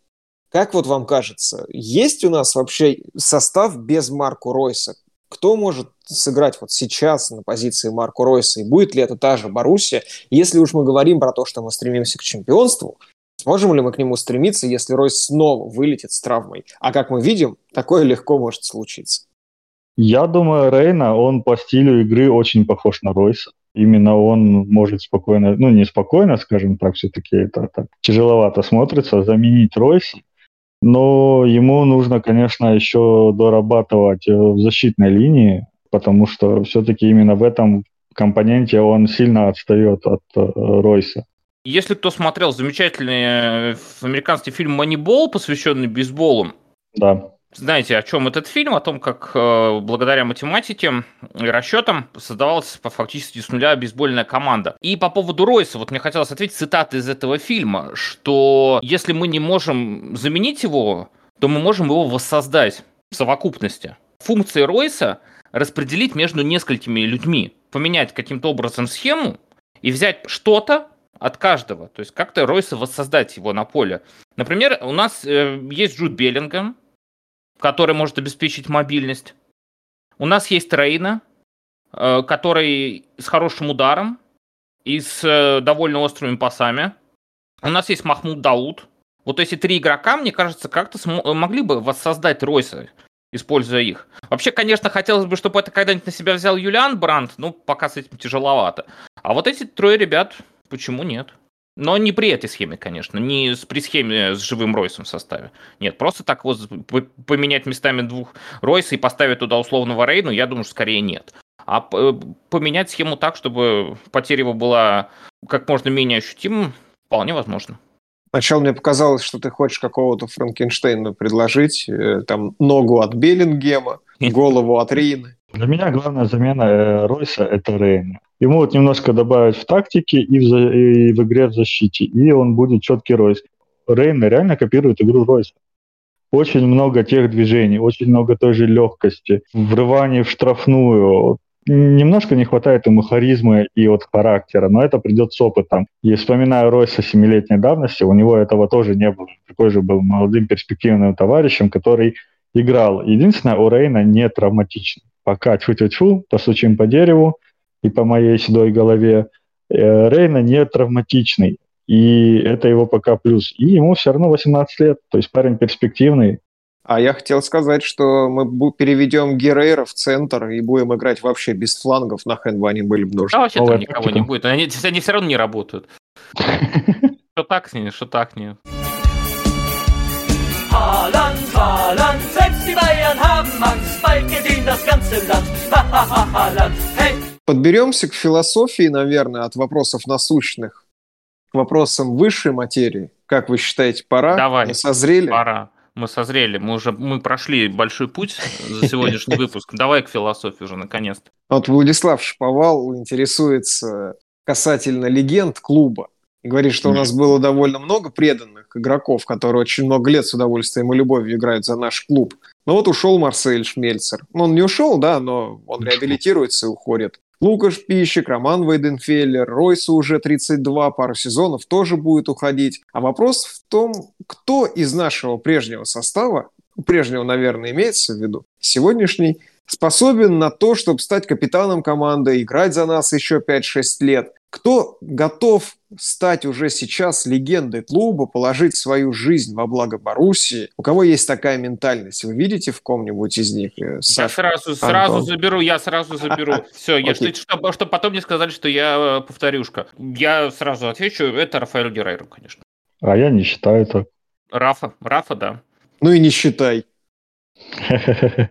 Как вот вам кажется, есть у нас вообще состав без Марку Ройса? Кто может сыграть вот сейчас на позиции Марку Ройса? И будет ли это та же Боруссия? Если уж мы говорим про то, что мы стремимся к чемпионству, сможем ли мы к нему стремиться, если Ройс снова вылетит с травмой? А как мы видим, такое легко может случиться. Я думаю, Рейна, он по стилю игры очень похож на Ройса. Именно он может спокойно, ну не спокойно, скажем так, все-таки это так тяжеловато смотрится, заменить Ройса. Но ему нужно, конечно, еще дорабатывать э, в защитной линии, потому что все-таки именно в этом компоненте он сильно отстает от э, Ройса. Если кто смотрел замечательный э, американский фильм «Манибол», посвященный бейсболу, да знаете, о чем этот фильм? О том, как э, благодаря математике и расчетам создавалась фактически с нуля бейсбольная команда. И по поводу Ройса, вот мне хотелось ответить цитаты из этого фильма, что если мы не можем заменить его, то мы можем его воссоздать в совокупности. Функции Ройса распределить между несколькими людьми, поменять каким-то образом схему и взять что-то от каждого. То есть как-то Ройса воссоздать его на поле. Например, у нас э, есть Джуд Беллингем, который может обеспечить мобильность. У нас есть Рейна, э, который с хорошим ударом и с э, довольно острыми пасами. У нас есть Махмуд Дауд. Вот эти три игрока, мне кажется, как-то см- могли бы воссоздать Ройса, используя их. Вообще, конечно, хотелось бы, чтобы это когда-нибудь на себя взял Юлиан Бранд, ну, пока с этим тяжеловато. А вот эти трое ребят, почему нет? Но не при этой схеме, конечно, не при схеме с живым Ройсом в составе. Нет, просто так вот поменять местами двух Ройса и поставить туда условного Рейну, я думаю, скорее нет. А поменять схему так, чтобы потеря его была как можно менее ощутимым, вполне возможно. Сначала мне показалось, что ты хочешь какого-то Франкенштейна предложить, э, там ногу от Беллингема, голову от Рейны. Для меня главная замена э, Ройса – это Рейна. Ему вот немножко добавить в тактике и в, и в игре в защите, и он будет четкий Ройс. Рейн реально копирует игру Ройса. Очень много тех движений, очень много той же легкости, врываний в штрафную. немножко не хватает ему харизмы и вот характера, но это придет с опытом. И вспоминаю Ройса семилетней давности, у него этого тоже не было. Такой же был молодым перспективным товарищем, который играл. Единственное, у Рейна не травматичный. Пока тьфу-тьфу-тьфу, постучим по дереву и по моей седой голове, э, Рейна не травматичный. И это его пока плюс. И ему все равно 18 лет, то есть парень перспективный, а я хотел сказать, что мы переведем Герейра в центр и будем играть вообще без флангов, нахрен бы они были бы нужны. Да, вообще там никого не будет. Они, они все равно не работают. Что так с ними, что так не. Haaland, Haaland, selbst die Bayern haben Angst, bald gesehen das ganze Land. Hey! Подберемся к философии, наверное, от вопросов насущных к вопросам высшей материи. Как вы считаете, пора? Давай. Мы созрели? Пора мы созрели, мы уже мы прошли большой путь за сегодняшний выпуск. Давай к философии уже наконец-то. Вот Владислав Шповал интересуется касательно легенд клуба. Говорит, что у нас было довольно много преданных игроков, которые очень много лет с удовольствием и любовью играют за наш клуб. Но вот ушел Марсель Шмельцер. Ну, он не ушел, да, но он реабилитируется и уходит. Лукаш Пищик, Роман Вейденфеллер, Ройсу уже 32, пару сезонов тоже будет уходить. А вопрос в том, кто из нашего прежнего состава, прежнего, наверное, имеется в виду, сегодняшний, способен на то, чтобы стать капитаном команды, играть за нас еще 5-6 лет, кто готов стать уже сейчас легендой клуба, положить свою жизнь во благо Боруссии? У кого есть такая ментальность? Вы видите в ком-нибудь из них? Э, Саша, я сразу, сразу заберу, я сразу заберу. Все, я, okay. чтобы, чтобы потом не сказали, что я э, повторюшка. Я сразу отвечу, это Рафаэль Герейро, конечно. А я не считаю так. Рафа, Рафа, да. Ну и не считай.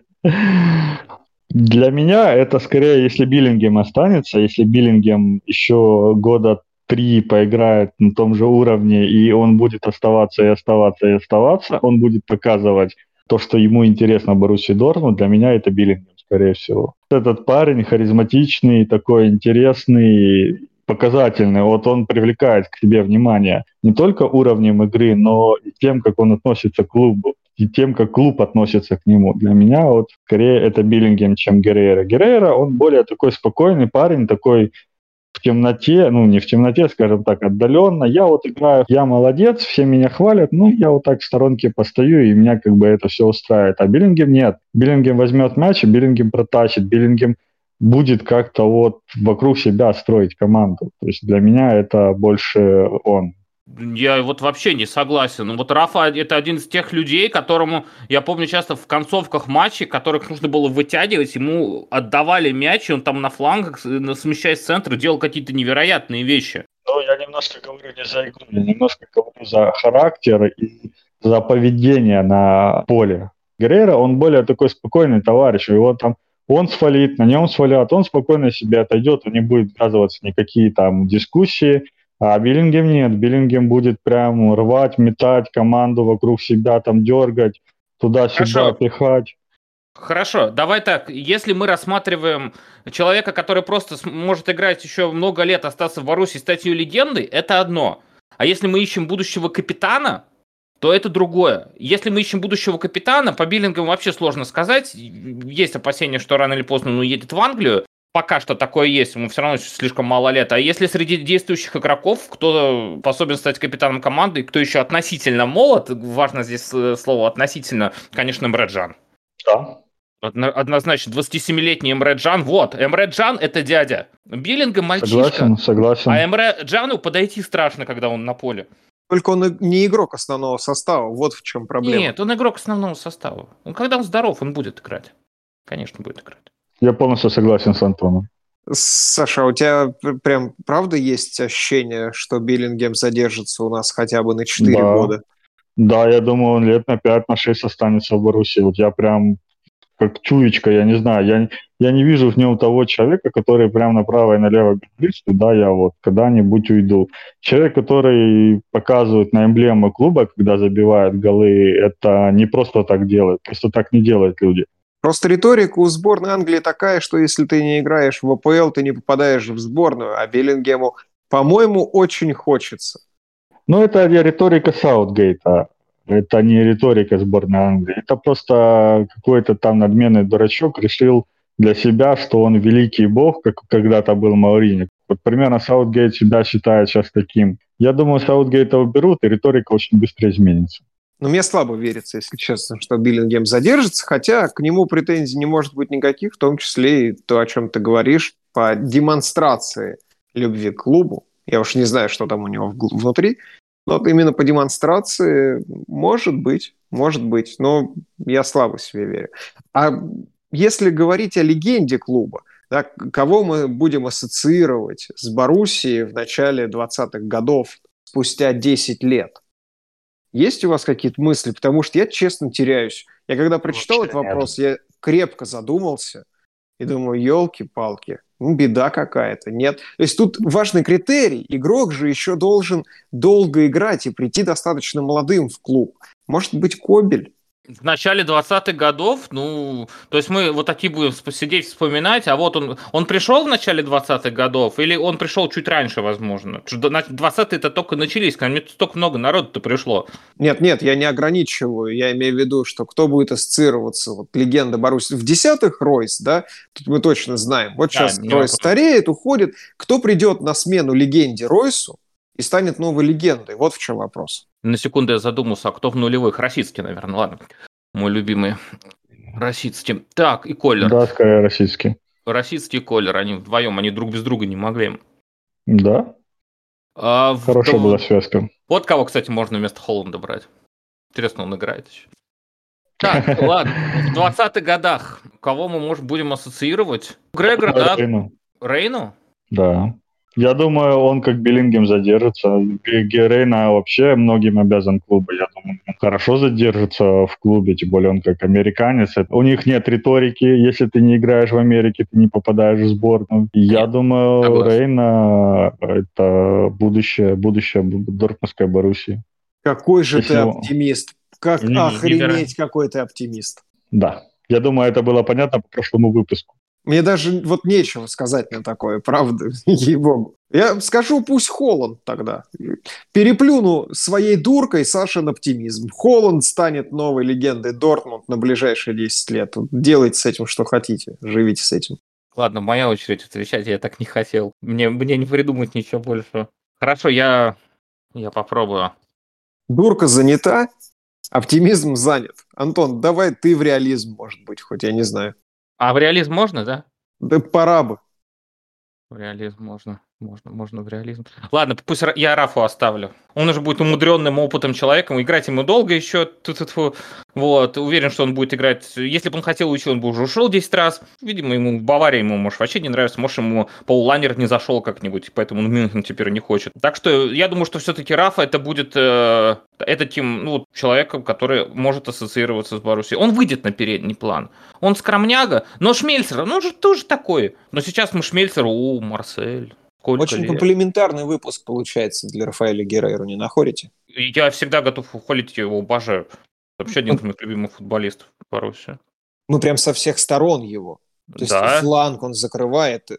Для меня это скорее, если Биллингем останется, если Биллингем еще года три поиграет на том же уровне, и он будет оставаться и оставаться и оставаться, он будет показывать то, что ему интересно Баруси Дортмунд, для меня это Биллингем, скорее всего. Этот парень харизматичный, такой интересный, показательный. Вот он привлекает к себе внимание не только уровнем игры, но и тем, как он относится к клубу и тем, как клуб относится к нему. Для меня вот скорее это Биллингем, чем Геррера. Геррера, он более такой спокойный парень, такой в темноте, ну не в темноте, скажем так, отдаленно. Я вот играю, я молодец, все меня хвалят, ну я вот так в сторонке постою, и меня как бы это все устраивает. А Биллингем нет. Биллингем возьмет мяч, и Биллингем протащит. Биллингем будет как-то вот вокруг себя строить команду. То есть для меня это больше он. Я вот вообще не согласен. Вот Рафа это один из тех людей, которому, я помню, часто в концовках матчей, которых нужно было вытягивать, ему отдавали мяч, и он там на флангах, смещаясь в центр, делал какие-то невероятные вещи. Ну, я немножко говорю не за игру, я немножко говорю за характер и за поведение на поле. Геррера, он более такой спокойный товарищ, его там он свалит, на нем свалят, он спокойно себе отойдет, он не будет ввязываться в никакие там дискуссии, а Биллингем нет. Биллингем будет прям рвать, метать команду вокруг себя, там дергать, туда-сюда пихать. Хорошо, давай так, если мы рассматриваем человека, который просто может играть еще много лет, остаться в Боруссии, стать ее легендой, это одно. А если мы ищем будущего капитана, то это другое. Если мы ищем будущего капитана, по Биллингам вообще сложно сказать. Есть опасения, что рано или поздно он уедет в Англию пока что такое есть, ему все равно слишком мало лет. А если среди действующих игроков, кто способен стать капитаном команды, кто еще относительно молод, важно здесь э, слово относительно, конечно, Эмреджан. Да. Однозначно, 27-летний Эмре Джан, вот, Эмре Джан это дядя. Биллинга мальчишка. Согласен, согласен. А Эмре Джану подойти страшно, когда он на поле. Только он не игрок основного состава, вот в чем проблема. Нет, он игрок основного состава. Он, когда он здоров, он будет играть. Конечно, будет играть. Я полностью согласен с Антоном. Саша, у тебя прям правда есть ощущение, что Биллингем задержится у нас хотя бы на 4 да. года? Да, я думаю, он лет на 5, на 6 останется в Боруссии. Вот я прям как чуечка, я не знаю, я, я не вижу в нем того человека, который прям направо и налево говорит, что да, я вот когда-нибудь уйду. Человек, который показывает на эмблему клуба, когда забивает голы, это не просто так делает, просто так не делают люди. Просто риторика у сборной Англии такая, что если ты не играешь в АПЛ, ты не попадаешь в сборную, а Беллингему, по-моему, очень хочется. Ну, это риторика Саутгейта. Это не риторика сборной Англии. Это просто какой-то там надменный дурачок решил для себя, что он великий бог, как когда-то был Маурини. Вот примерно Саутгейт себя считает сейчас таким. Я думаю, Саутгейта уберут, и риторика очень быстро изменится. Но мне слабо верится, если честно, что Биллингем задержится, хотя к нему претензий не может быть никаких, в том числе и то, о чем ты говоришь, по демонстрации любви к клубу. Я уж не знаю, что там у него внутри, но именно по демонстрации может быть, может быть, но я слабо себе верю. А если говорить о легенде клуба, да, кого мы будем ассоциировать с Боруссией в начале 20-х годов, спустя 10 лет? Есть у вас какие-то мысли? Потому что я, честно, теряюсь. Я когда прочитал Вообще этот вопрос, нет. я крепко задумался и думаю, елки-палки, ну, беда какая-то. Нет. То есть тут важный критерий. Игрок же еще должен долго играть и прийти достаточно молодым в клуб. Может быть, Кобель? В начале 20-х годов, ну, то есть мы вот такие будем сидеть вспоминать, а вот он, он пришел в начале 20-х годов или он пришел чуть раньше, возможно? 20-е-то только начались, ко мне столько много народу-то пришло. Нет, нет, я не ограничиваю, я имею в виду, что кто будет ассоциироваться, вот легенда Баруси, в десятых Ройс, да, тут мы точно знаем, вот да, сейчас Ройс вопрос. стареет, уходит, кто придет на смену легенде Ройсу и станет новой легендой, вот в чем вопрос. На секунду я задумался, а кто в нулевых? Российский, наверное, ладно. Мой любимый. Российский. Так, и Колер. Да, скорее российский. Российский и Колер, они вдвоем, они друг без друга не могли. Да. А, Хорошая в... была связка. Вот кого, кстати, можно вместо Холланда брать. Интересно, он играет еще. Так, ладно. В 20-х годах кого мы, может, будем ассоциировать? Грегора, да? Рейну. Рейну? Да. Я думаю, он как Биллингем задержится. Герейна вообще многим обязан клубу. Я думаю, он хорошо задержится в клубе, тем более он как американец. У них нет риторики. Если ты не играешь в Америке, ты не попадаешь в сборную. Я думаю, Согласен. Рейна — это будущее, будущее Дортмундской Боруссии. Какой же Если ты оптимист. Как не, охренеть, не какой ты оптимист. Да. Я думаю, это было понятно по прошлому выпуску. Мне даже вот нечего сказать на такое, правда, ей-богу. Я скажу, пусть Холланд тогда. Переплюну своей дуркой Сашин оптимизм. Холланд станет новой легендой Дортмунд на ближайшие 10 лет. Делайте с этим, что хотите. Живите с этим. Ладно, моя очередь отвечать, я так не хотел. Мне, мне не придумать ничего больше. Хорошо, я, я попробую. Дурка занята, оптимизм занят. Антон, давай ты в реализм, может быть, хоть я не знаю. А в реализм можно, да? Да пора бы. В реализм можно. Можно, можно в реализм. Ладно, пусть я Рафу оставлю. Он уже будет умудренным опытом человеком. Играть ему долго еще. Ту-ту-ту. Вот. Уверен, что он будет играть. Если бы он хотел уйти, он бы уже ушел 10 раз. Видимо, ему в Баварии ему, может, вообще не нравится. Может, ему Пол Ланнер не зашел как-нибудь, поэтому он Мюнхен теперь не хочет. Так что я думаю, что все-таки Рафа это будет э, это тем, ну, человеком, который может ассоциироваться с Боруссией. Он выйдет на передний план. Он скромняга, но Шмельцер, ну, он же тоже такой. Но сейчас мы Шмельцер, у, Марсель. Сколько Очень лет? комплементарный выпуск получается для Рафаэля Герейру, не находите? Я всегда готов ухвалить его, обожаю. Вообще один из моих любимых футболистов Боруссии. Ну, прям со всех сторон его. То есть да. фланг он закрывает,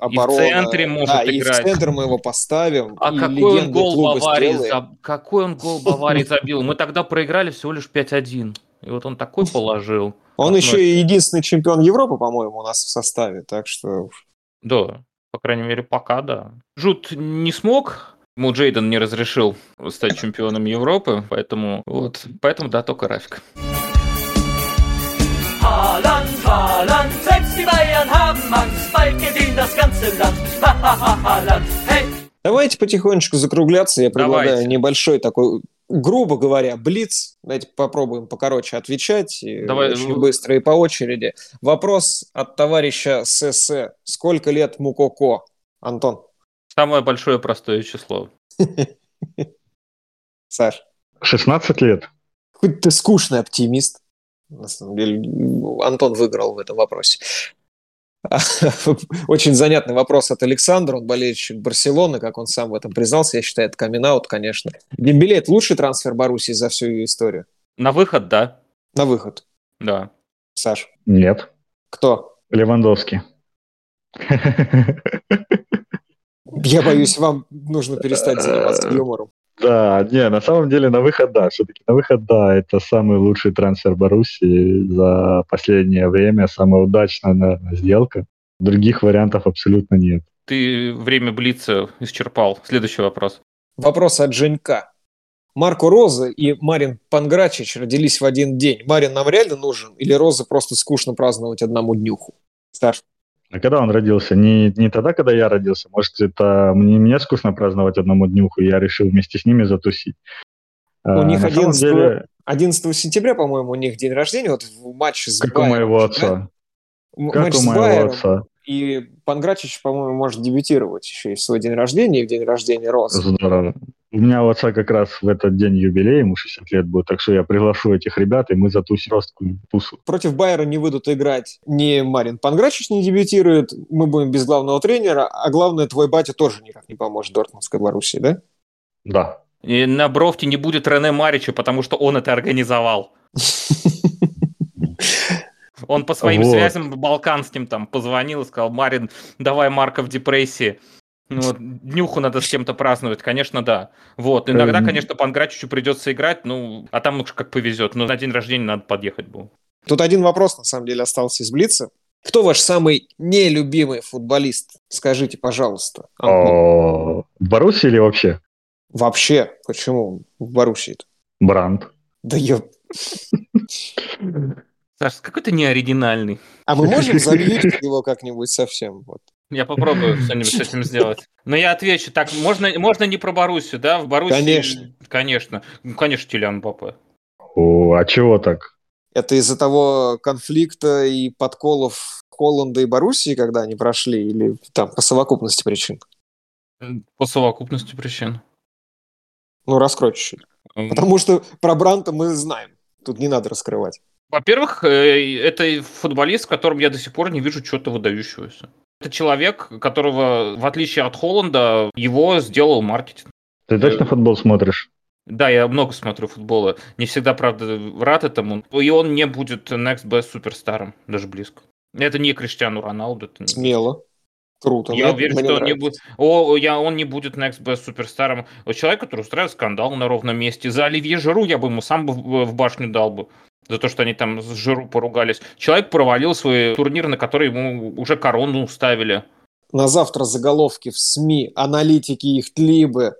оборона. И в центре может да, играть. И в центр мы его поставим. А какой он гол Баварии, заб... какой он гол Баварии забил? Мы тогда проиграли всего лишь 5-1. И вот он такой положил. Он еще и единственный чемпион Европы, по-моему, у нас в составе, так что... Да. По крайней мере, пока да. Жут не смог, ему Джейден не разрешил стать чемпионом Европы, поэтому вот, поэтому да, только Рафик. Haaland, Haaland, selbst die Bayern haben Angst, bald gewinnt das ganze Land. Haaland, hey! Давайте потихонечку закругляться. Я предлагаю Давайте. небольшой такой грубо говоря, блиц. Давайте попробуем покороче отвечать. Давай. Очень быстро и по очереди. Вопрос от товарища СС. Сколько лет Мукоко? Антон. Самое большое простое число. Саш. 16 лет. Хоть ты скучный оптимист. На самом деле, Антон выиграл в этом вопросе. Очень занятный вопрос от Александра. Он болельщик Барселоны, как он сам в этом признался. Я считаю, это камин конечно. Дембеле – это лучший трансфер Баруси за всю ее историю? На выход, да. На выход? Да. Саш? Нет. Кто? Левандовский. Я боюсь, вам нужно перестать заниматься юмором. Да, не, на самом деле на выход, да, все-таки на выход, да, это самый лучший трансфер Боруссии за последнее время, самая удачная, наверное, сделка. Других вариантов абсолютно нет. Ты время Блица исчерпал. Следующий вопрос. Вопрос от Женька. Марко Роза и Марин Панграчич родились в один день. Марин нам реально нужен или Роза просто скучно праздновать одному днюху? Саш. А когда он родился? Не, не тогда, когда я родился. Может, это мне, мне скучно праздновать одному днюху, и я решил вместе с ними затусить. У а, них 11, деле... 11 сентября, по-моему, у них день рождения. Вот в матче с Как Байером, у моего отца. Да? Как матч у моего отца. И Панграчич, по-моему, может дебютировать еще и в свой день рождения, и в день рождения Розы. Здорово. У меня у отца как раз в этот день юбилей, ему 60 лет будет, так что я приглашу этих ребят, и мы затусим жесткую тусу. Против Байера не выйдут играть ни Марин Панграчич не дебютирует, мы будем без главного тренера, а главное, твой батя тоже никак не поможет Дортмундской Боруссии, да? Да. И на Бровке не будет Рене Марича, потому что он это организовал. Он по своим вот. связям балканским там позвонил и сказал, Марин, давай Марка в депрессии. Ну, вот, днюху надо с кем-то праздновать, конечно, да. Вот, иногда, эм. конечно, Панграчичу придется играть, ну, а там уж как повезет. Но на день рождения надо подъехать было. Тут один вопрос, на самом деле, остался из Блица. Кто ваш самый нелюбимый футболист? Скажите, пожалуйста. В Боруссии или вообще? Вообще. Почему в Боруссии? Бранд. Да я... Саш, какой ты неоригинальный. А мы можем замьютить его как-нибудь совсем? Вот. Я попробую что-нибудь с этим сделать. Но я отвечу. Так, можно, можно не про Боруссию, да? В Боруссии... Конечно. Конечно. Ну, конечно, Телян Папе. О, а чего так? Это из-за того конфликта и подколов Холланда и Боруссии, когда они прошли, или там по совокупности причин? По совокупности причин. Ну, раскрой чуть-чуть. Потому что про Бранта мы знаем. Тут не надо раскрывать. Во-первых, э, это футболист, в котором я до сих пор не вижу чего-то выдающегося. Это человек, которого, в отличие от Холланда, его сделал маркетинг. Ты точно футбол смотришь? Да, я много смотрю футбола. Не всегда, правда, рад этому. И он не будет next best суперстаром, даже близко. Это не Криштиану Роналду. Это не... Смело. Круто. Я уверен, что он не, будет, о, я, он не будет next best суперстаром. Человек, который устраивает скандал на ровном месте. За Оливье Жиру я бы ему сам в, в башню дал бы за то, что они там с Жиру поругались. Человек провалил свой турнир, на который ему уже корону ставили. На завтра заголовки в СМИ аналитики их тлибы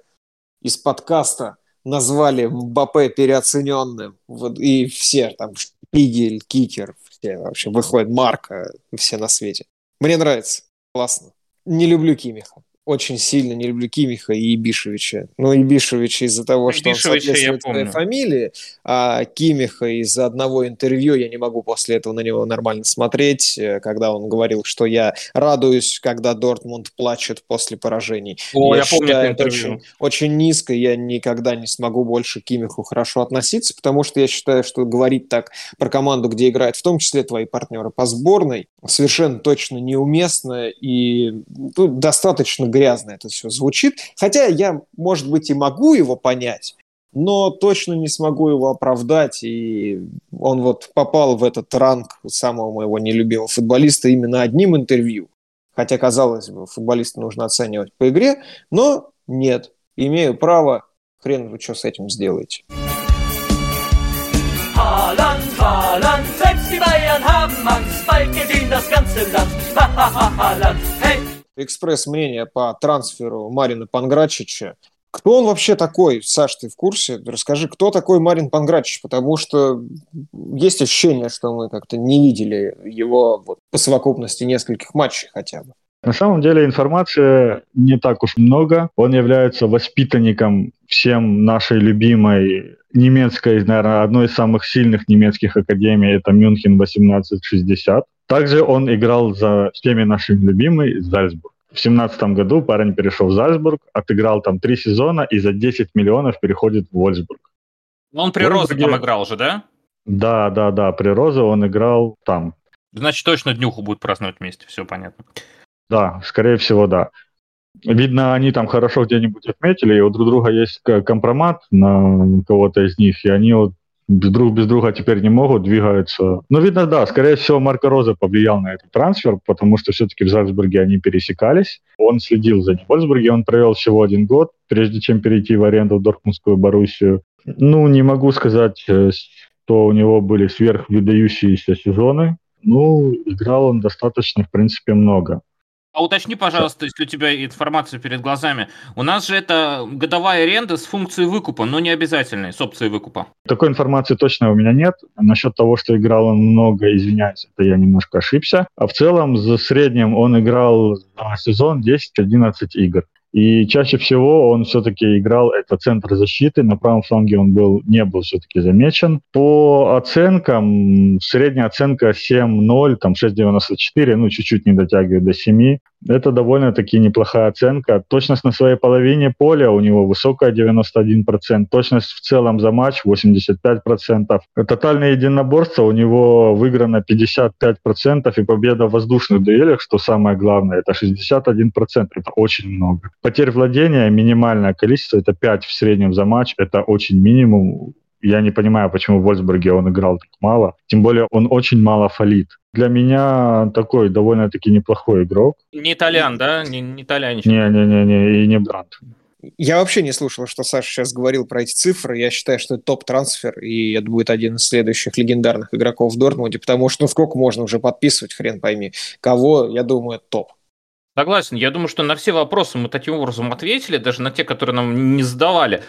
из подкаста назвали Мбаппе переоцененным. Вот, и все там, Шпигель, Кикер, все вообще выходит, Марка, все на свете. Мне нравится. Классно. Не люблю Кимиха очень сильно не люблю Кимиха и Ибишевича. Ну, Ибишевич из-за того, что Ибишевича он соответствует своей фамилии, а Кимиха из-за одного интервью я не могу после этого на него нормально смотреть, э, когда он говорил, что я радуюсь, когда Дортмунд плачет после поражений. О, я, я помню это интервью. Очень, очень низко, я никогда не смогу больше к Кимиху хорошо относиться, потому что я считаю, что говорить так про команду, где играют в том числе твои партнеры по сборной, совершенно точно неуместно и ну, достаточно грязно это все звучит. Хотя я, может быть, и могу его понять, но точно не смогу его оправдать. И он вот попал в этот ранг самого моего нелюбимого футболиста именно одним интервью. Хотя, казалось бы, футболиста нужно оценивать по игре, но нет. Имею право, хрен вы что с этим сделаете. Haaland, Haaland! Экспресс-мнение по трансферу Марина Панграчича. Кто он вообще такой, Саш, ты в курсе? Расскажи, кто такой Марин Панграчич, потому что есть ощущение, что мы как-то не видели его вот, по совокупности нескольких матчей хотя бы. На самом деле информации не так уж много. Он является воспитанником всем нашей любимой немецкой, наверное, одной из самых сильных немецких академий, это Мюнхен 1860. Также он играл за всеми нашими любимый Зальцбург. В семнадцатом году парень перешел в Зальцбург, отыграл там три сезона и за 10 миллионов переходит в Вольсбург. Он при Розе там играл же, да? Да, да, да, при Розе он играл там. Значит, точно днюху будет праздновать вместе, все понятно. Да, скорее всего, да. Видно, они там хорошо где-нибудь отметили, и у друг друга есть компромат на кого-то из них, и они вот друг без друга теперь не могут, двигаются. Ну, видно, да, скорее всего, Марко Роза повлиял на этот трансфер, потому что все-таки в Зальцбурге они пересекались. Он следил за ним. В Вольсбурге он провел всего один год, прежде чем перейти в аренду в Дортмундскую Боруссию. Ну, не могу сказать, э, что у него были сверхвыдающиеся сезоны. Ну, играл он достаточно, в принципе, много. А уточни, пожалуйста, если у тебя информация перед глазами. У нас же это годовая аренда с функцией выкупа, но не обязательной, с опцией выкупа. Такой информации точно у меня нет. Насчет того, что играл он много, извиняюсь, это я немножко ошибся. А в целом, за среднем он играл за сезон 10-11 игр. И чаще всего он все-таки играл это центр защиты. На правом фланге он был, не был все-таки замечен. По оценкам, средняя оценка 7-0, там 6.94, ну чуть-чуть не дотягивает до 7. Это довольно-таки неплохая оценка. Точность на своей половине поля у него высокая 91%. Точность в целом за матч 85%. Тотальное единоборство у него выиграно 55%. И победа в воздушных дуэлях, что самое главное, это 61%. Это очень много. Потерь владения минимальное количество, это 5 в среднем за матч. Это очень минимум. Я не понимаю, почему в Вольсбурге он играл так мало. Тем более он очень мало фалит. Для меня такой довольно-таки неплохой игрок. Не итальян, да? Не, не итальянец. Не-не-не, и не Бранд. Я вообще не слушал, что Саша сейчас говорил про эти цифры. Я считаю, что это топ-трансфер, и это будет один из следующих легендарных игроков в Дортмунде, потому что ну сколько можно уже подписывать, хрен пойми. Кого, я думаю, это топ. Согласен. Я думаю, что на все вопросы мы таким образом ответили, даже на те, которые нам не задавали.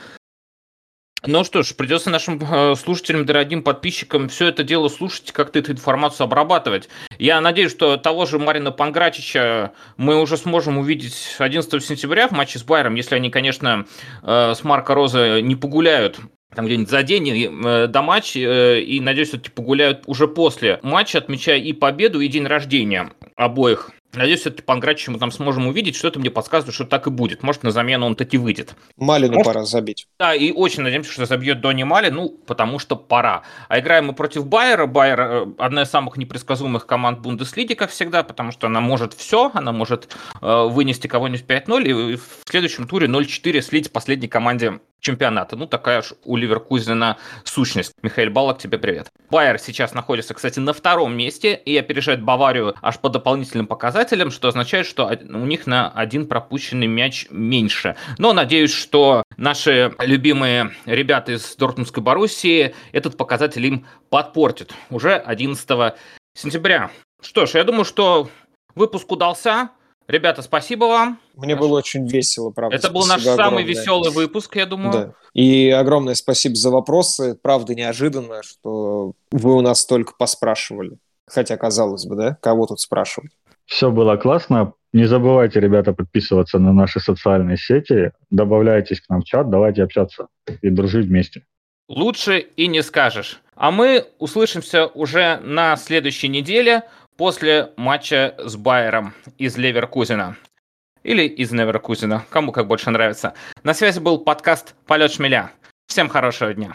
Ну что ж, придется нашим э, слушателям, дорогим подписчикам все это дело слушать, как-то эту информацию обрабатывать. Я надеюсь, что того же Марина Пангратича мы уже сможем увидеть 11 сентября в матче с Байером, если они, конечно, э, с Марко Роза не погуляют там где-нибудь за день э, до матча, и надеюсь, все-таки погуляют уже после матча, отмечая и победу, и день рождения обоих Надеюсь, все-таки Пангратича мы там сможем увидеть. Что-то мне подсказывает, что так и будет. Может, на замену он таки выйдет. Малину Может... пора забить. Да, и очень надеемся, что забьет Дони Мали, ну, потому что пора. А играем мы против Байера. Байер э, одна из самых непредсказуемых команд Бундеслиги, как всегда, потому что она может все. Она может э, вынести кого-нибудь 5-0 и в следующем туре 0-4 слить последней команде чемпионата. Ну, такая уж у Ливеркузена сущность. Михаил Балок, тебе привет. Байер сейчас находится, кстати, на втором месте и опережает Баварию аж по дополнительным показателям, что означает, что у них на один пропущенный мяч меньше. Но надеюсь, что наши любимые ребята из Дортмундской Боруссии этот показатель им подпортят уже 11 сентября. Что ж, я думаю, что выпуск удался. Ребята, спасибо вам. Мне было очень весело, правда. Это был наш огромное. самый веселый выпуск, я думаю. Да. И огромное спасибо за вопросы. Правда, неожиданно, что вы у нас только поспрашивали. Хотя, казалось бы, да? Кого тут спрашивать? Все было классно. Не забывайте, ребята, подписываться на наши социальные сети. Добавляйтесь к нам в чат, давайте общаться и дружить вместе. Лучше и не скажешь. А мы услышимся уже на следующей неделе после матча с Байером из Леверкузена. Или из Неверкузена, кому как больше нравится. На связи был подкаст «Полет шмеля». Всем хорошего дня.